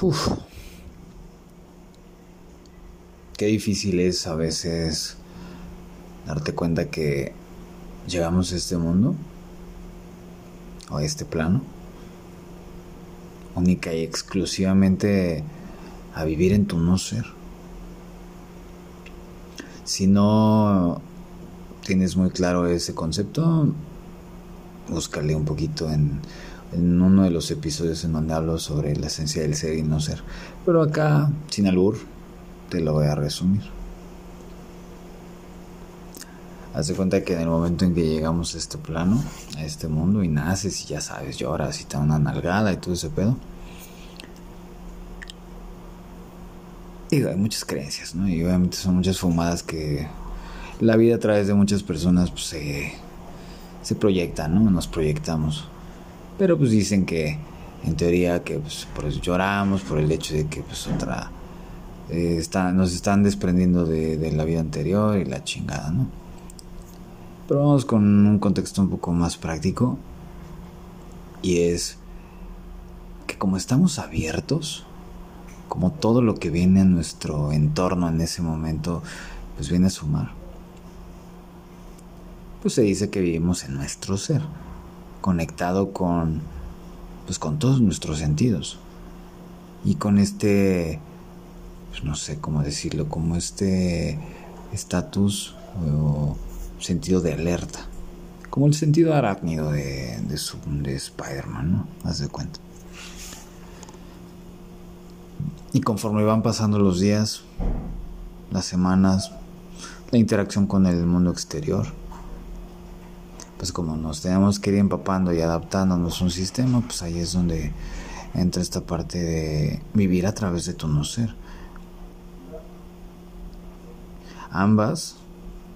Uf. Qué difícil es a veces darte cuenta que llegamos a este mundo o a este plano única y exclusivamente a vivir en tu no ser. Si no tienes muy claro ese concepto, búscale un poquito en, en uno de los episodios en donde hablo sobre la esencia del ser y no ser. Pero acá, sin albur, te lo voy a resumir. Haz de cuenta que en el momento en que llegamos a este plano, a este mundo, y naces y ya sabes, lloras y te da una nalgada y todo ese pedo. Digo, hay muchas creencias, ¿no? Y obviamente son muchas fumadas que la vida a través de muchas personas pues, se, se proyecta, ¿no? Nos proyectamos. Pero pues dicen que en teoría que pues, por eso lloramos, por el hecho de que pues otra eh, está, nos están desprendiendo de, de, la vida anterior y la chingada, ¿no? Pero vamos con un contexto un poco más práctico y es que como estamos abiertos, como todo lo que viene a nuestro entorno en ese momento, pues viene a sumar. Pues se dice que vivimos en nuestro ser conectado con pues con todos nuestros sentidos y con este pues no sé cómo decirlo como este estatus o sentido de alerta como el sentido arácnido de, de, de Spider-Man, ¿no? Haz de cuenta. Y conforme van pasando los días, las semanas, la interacción con el mundo exterior, pues como nos tenemos que ir empapando y adaptándonos a un sistema, pues ahí es donde entra esta parte de vivir a través de tu no ser. Ambas,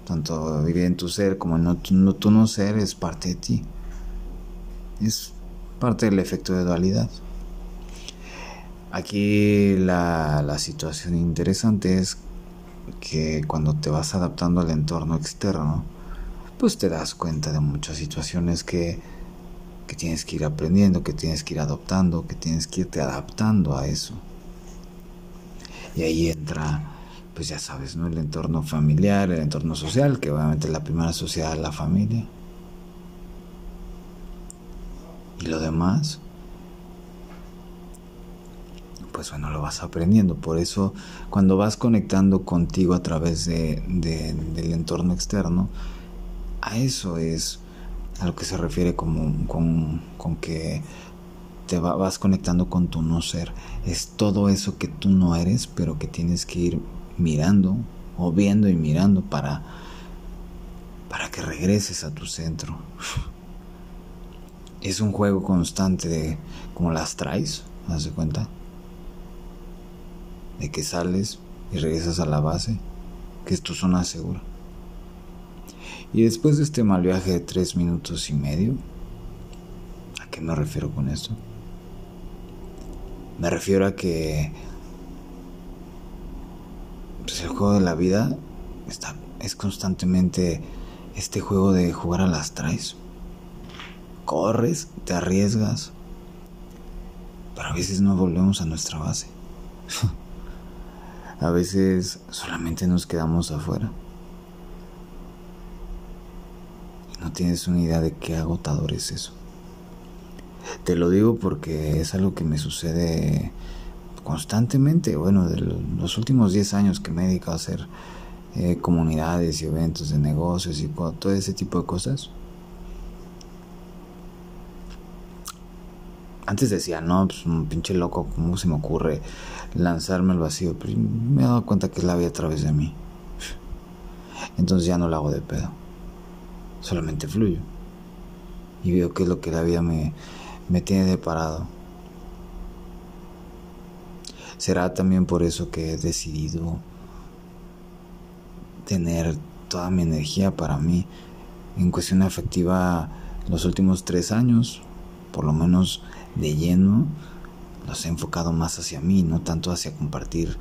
tanto vivir en tu ser como en tu, tu no ser, es parte de ti. Es parte del efecto de dualidad. Aquí la, la situación interesante es que cuando te vas adaptando al entorno externo, pues te das cuenta de muchas situaciones que, que tienes que ir aprendiendo, que tienes que ir adoptando, que tienes que irte adaptando a eso. Y ahí entra, pues ya sabes, ¿no? El entorno familiar, el entorno social, que obviamente la primera sociedad es la familia. Y lo demás, pues bueno, lo vas aprendiendo. Por eso, cuando vas conectando contigo a través de, de, del entorno externo, a eso es a lo que se refiere como, con, con que te va, vas conectando con tu no ser. Es todo eso que tú no eres, pero que tienes que ir mirando o viendo y mirando para, para que regreses a tu centro. Es un juego constante de como las traes, ¿haz de cuenta? De que sales y regresas a la base, que es tu zona segura. Y después de este mal viaje de tres minutos y medio, ¿a qué me refiero con esto? Me refiero a que pues el juego de la vida está, es constantemente este juego de jugar a las traes. Corres, te arriesgas, pero a veces no volvemos a nuestra base. a veces solamente nos quedamos afuera. Tienes una idea de qué agotador es eso. Te lo digo porque es algo que me sucede constantemente. Bueno, de los últimos 10 años que me he dedicado a hacer eh, comunidades y eventos de negocios y todo ese tipo de cosas. Antes decía, no, pues un pinche loco, ¿cómo se me ocurre lanzarme al vacío? Pero me he dado cuenta que es la vida a través de mí. Entonces ya no lo hago de pedo solamente fluyo. Y veo qué es lo que la vida me, me tiene deparado. Será también por eso que he decidido tener toda mi energía para mí en cuestión afectiva los últimos tres años, por lo menos de lleno, los he enfocado más hacia mí, no tanto hacia compartir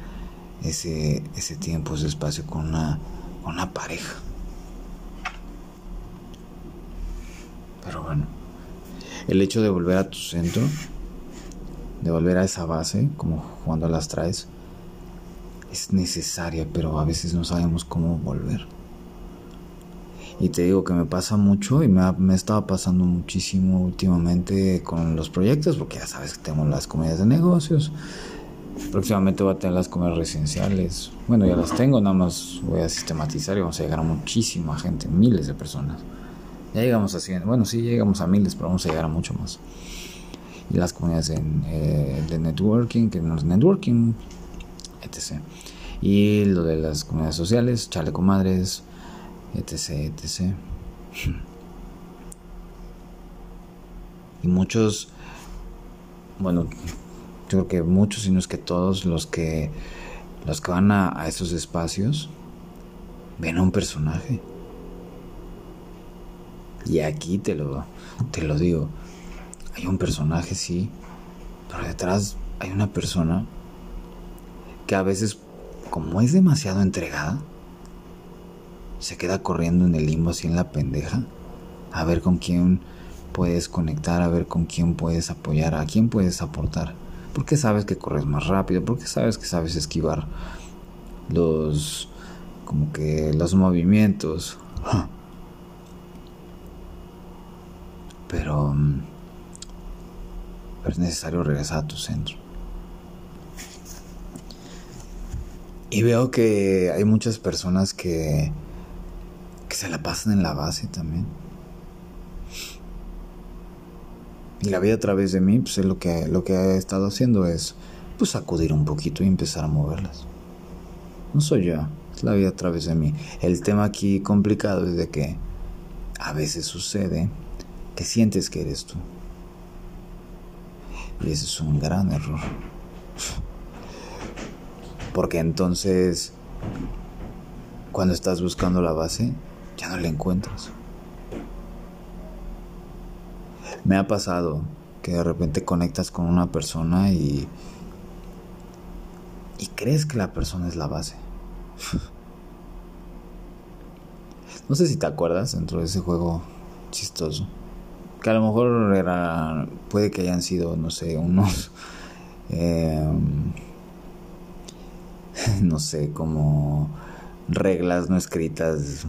ese, ese tiempo, ese espacio con una, con una pareja. Pero bueno, el hecho de volver a tu centro de volver a esa base, como cuando las traes, es necesaria, pero a veces no sabemos cómo volver. Y te digo que me pasa mucho y me, me estaba pasando muchísimo últimamente con los proyectos, porque ya sabes que tengo las comunidades de negocios. Próximamente voy a tener las comunidades residenciales. Bueno, ya las tengo, nada más voy a sistematizar y vamos a llegar a muchísima gente, miles de personas. Ya llegamos a 100, bueno, sí llegamos a miles, pero vamos a llegar a mucho más. Y las comunidades eh, de networking, que no es networking, etc. Y lo de las comunidades sociales, chaleco madres, etc, etc. Y muchos, bueno, yo creo que muchos, y no es que todos los que los que van a, a esos espacios ven a un personaje. Y aquí te lo, te lo digo, hay un personaje, sí, pero detrás hay una persona que a veces, como es demasiado entregada, se queda corriendo en el limbo así en la pendeja, a ver con quién puedes conectar, a ver con quién puedes apoyar, a quién puedes aportar. Porque sabes que corres más rápido, porque sabes que sabes esquivar los como que los movimientos. Pero, mm, pero es necesario regresar a tu centro. Y veo que hay muchas personas que que se la pasan en la base también. Y la vida a través de mí, pues es lo que, lo que he estado haciendo es pues sacudir un poquito y empezar a moverlas. No soy yo, es la vida a través de mí. El tema aquí complicado es de que a veces sucede que sientes que eres tú. Y ese es un gran error. Porque entonces, cuando estás buscando la base, ya no la encuentras. Me ha pasado que de repente conectas con una persona y y crees que la persona es la base. no sé si te acuerdas dentro de ese juego chistoso. Que a lo mejor era. Puede que hayan sido, no sé, unos. Em, no sé, como reglas no escritas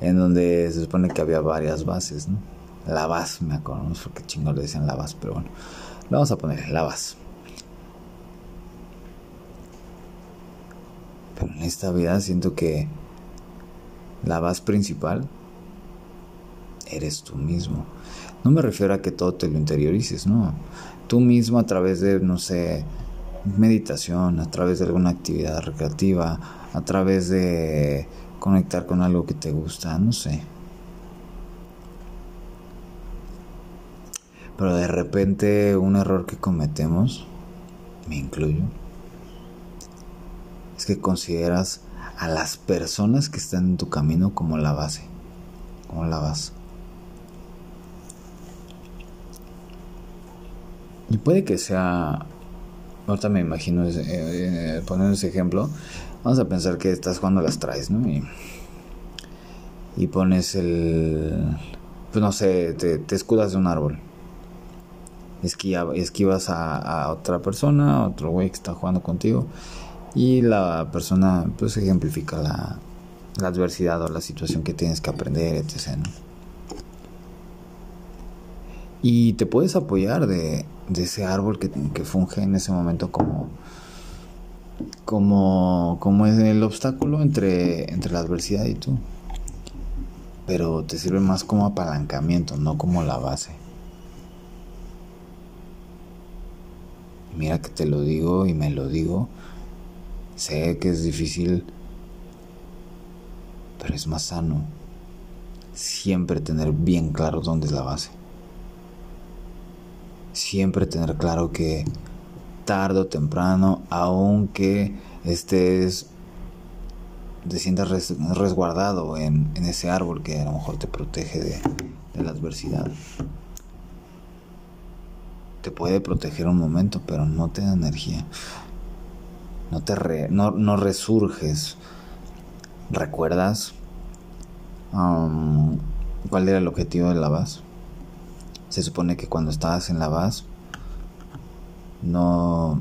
en donde se supone que había varias bases, ¿no? La base, me acuerdo, no sé por qué chingo le decían la base, pero bueno, vamos a poner la base. Pero en esta vida siento que la base principal eres tú mismo. No me refiero a que todo te lo interiorices, no. Tú mismo a través de, no sé, meditación, a través de alguna actividad recreativa, a través de conectar con algo que te gusta, no sé. Pero de repente un error que cometemos, me incluyo, es que consideras a las personas que están en tu camino como la base, como la base. Y puede que sea, ahorita me imagino eh, eh, poniendo ese ejemplo, Vamos a pensar que estás jugando las traes, ¿no? Y, y pones el... Pues no sé, te, escudas de un árbol. esquivas a, otra persona, a otro güey que está jugando contigo. Y la persona pues ejemplifica la, la adversidad o la situación que tienes que aprender, etc. Y te puedes apoyar de, ese árbol que, funge en ese momento como como, como el obstáculo entre, entre la adversidad y tú. Pero te sirve más como apalancamiento, no como la base. Mira que te lo digo y me lo digo. Sé que es difícil, pero es más sano siempre tener bien claro dónde es la base. Siempre tener claro que tarde o temprano, aunque estés te sientas resguardado en, ese árbol que a lo mejor te protege de, la adversidad. Te puede proteger un momento, pero no te da energía. No te no, resurges. ¿Recuerdas um, cuál era el objetivo de la base? Se supone que cuando estabas en la base no,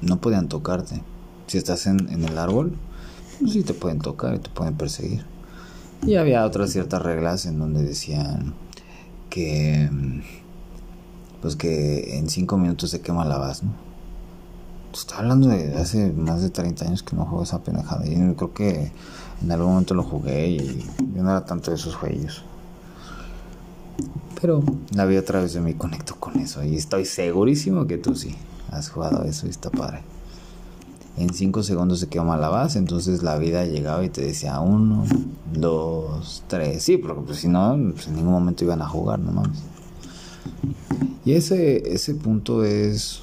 no podían tocarte. Si estás en, en el árbol, pues sí te pueden tocar y te pueden perseguir. Y había otras ciertas reglas en donde decían que pues que en cinco minutos se quema la base, ¿no? Estaba hablando de hace más de 30 años que no juego esa penejada. Y creo que en algún momento lo jugué y yo no era tanto de esos juegos. Pero la vida a través de mí conecto con eso. Y estoy segurísimo que tú sí has jugado eso y está padre. En 5 segundos se quema la base, entonces la vida llegaba y te decía 1, 2, 3. Sí, porque pues, si no, pues, en ningún momento iban a jugar, no mames. Y ese, ese punto es,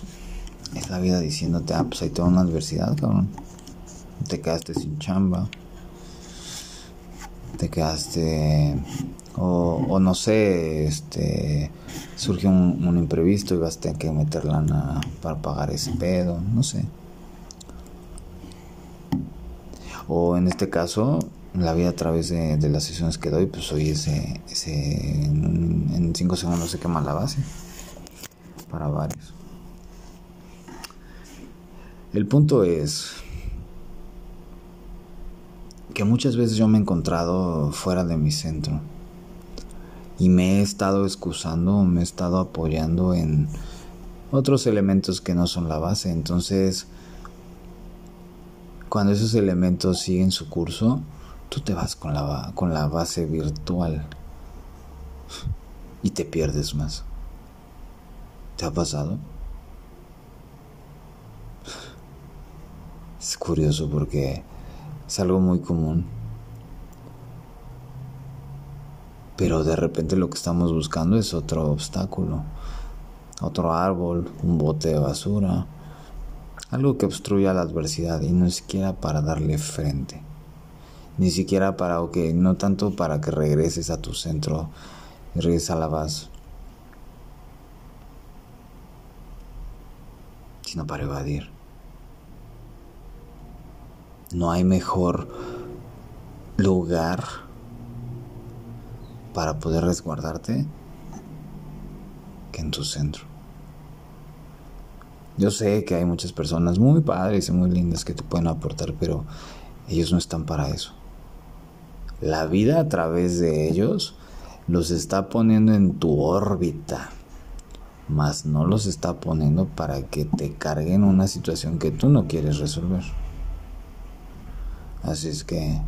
es la vida diciéndote, ah, pues ahí toda una adversidad, cabrón. Te quedaste sin chamba. Te quedaste o, no sé, este surgió un, imprevisto y vas a tener que meter lana para pagar ese pedo, no sé. O en este caso, la vida a través de, las sesiones que doy, pues hoy ese, ese en 5 segundos se quema la base para varios. El punto es que muchas veces yo me he encontrado fuera de mi centro y me he estado excusando, me he estado apoyando en otros elementos que no son la base. Entonces, cuando esos elementos siguen su curso, tú te vas con la, con la base virtual y te pierdes más. ¿Te ha pasado? Es curioso porque es algo muy común. Pero de repente lo que estamos buscando es otro obstáculo, otro árbol, un bote de basura, algo que obstruya la adversidad y no siquiera para darle frente, ni siquiera para, ok, no tanto para que regreses a tu centro y regreses a la base, sino para evadir. No hay mejor lugar para poder resguardarte que en tu centro. Yo sé que hay muchas personas muy padres y muy lindas que te pueden aportar, pero ellos no están para eso. La vida a través de ellos los está poniendo en tu órbita, mas no los está poniendo para que te carguen una situación que tú no quieres resolver. Así es que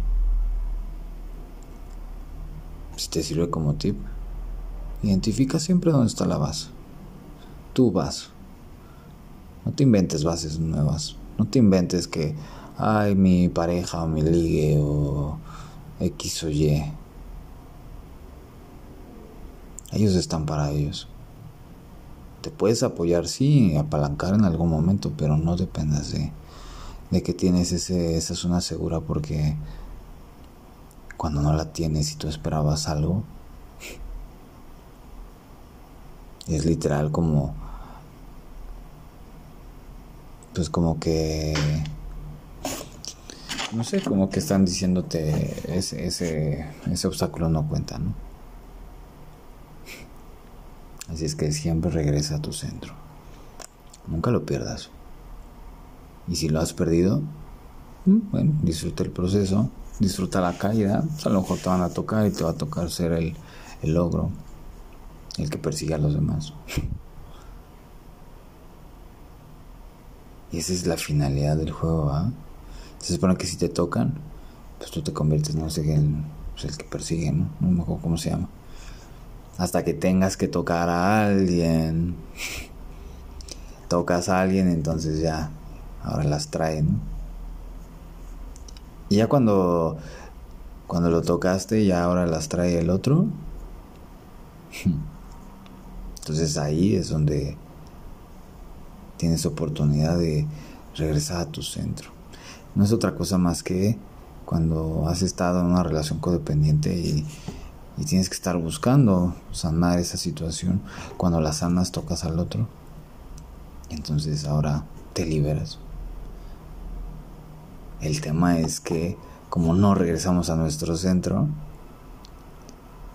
si te sirve como tip, identifica siempre dónde está la base. Tu base. No te inventes bases nuevas. No te inventes que, ay, mi pareja o mi ligue o X o Y. Ellos están para ellos. Te puedes apoyar, sí, apalancar en algún momento, pero no dependas de, de que tienes ese, esa zona segura porque cuando no la tienes y tú esperabas algo. Es literal como... Pues como que... No sé, como que están diciéndote ese, ese, ese obstáculo no cuenta, ¿no? Así es que siempre regresa a tu centro. Nunca lo pierdas. Y si lo has perdido, mm, bueno, disfruta el proceso disfruta la caída, pues a lo mejor te van a tocar y te va a tocar ser el, el logro, el que persigue a los demás. Y esa es la finalidad del juego, ¿ah? Se supone que si te tocan, pues tú te conviertes, no sé, en pues el que persigue, ¿no? No me acuerdo cómo se llama. Hasta que tengas que tocar a alguien. Tocas a alguien, entonces ya, ahora las traen, y ya cuando, cuando lo tocaste y ahora las trae el otro, entonces ahí es donde tienes oportunidad de regresar a tu centro. No es otra cosa más que cuando has estado en una relación codependiente y, y tienes que estar buscando sanar esa situación. Cuando la sanas tocas al otro. Entonces ahora te liberas. El tema es que como no regresamos a nuestro centro,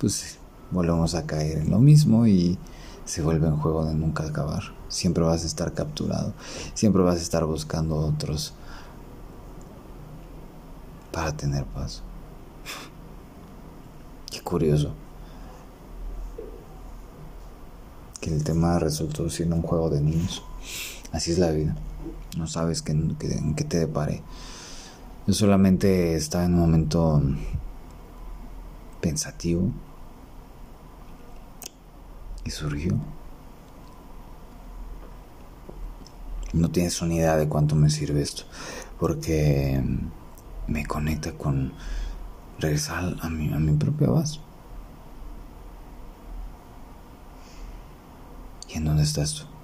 pues volvemos a caer en lo mismo y se vuelve un juego de nunca acabar. Siempre vas a estar capturado, siempre vas a estar buscando otros para tener paz. Qué curioso. Que el tema resultó siendo un juego de niños. Así es la vida. No sabes qué, en qué te depare. Yo solamente estaba en un momento pensativo y surgió. No tienes una idea de cuánto me sirve esto, porque me conecta con regresar a mi, a mi propia base. ¿Y en dónde estás tú?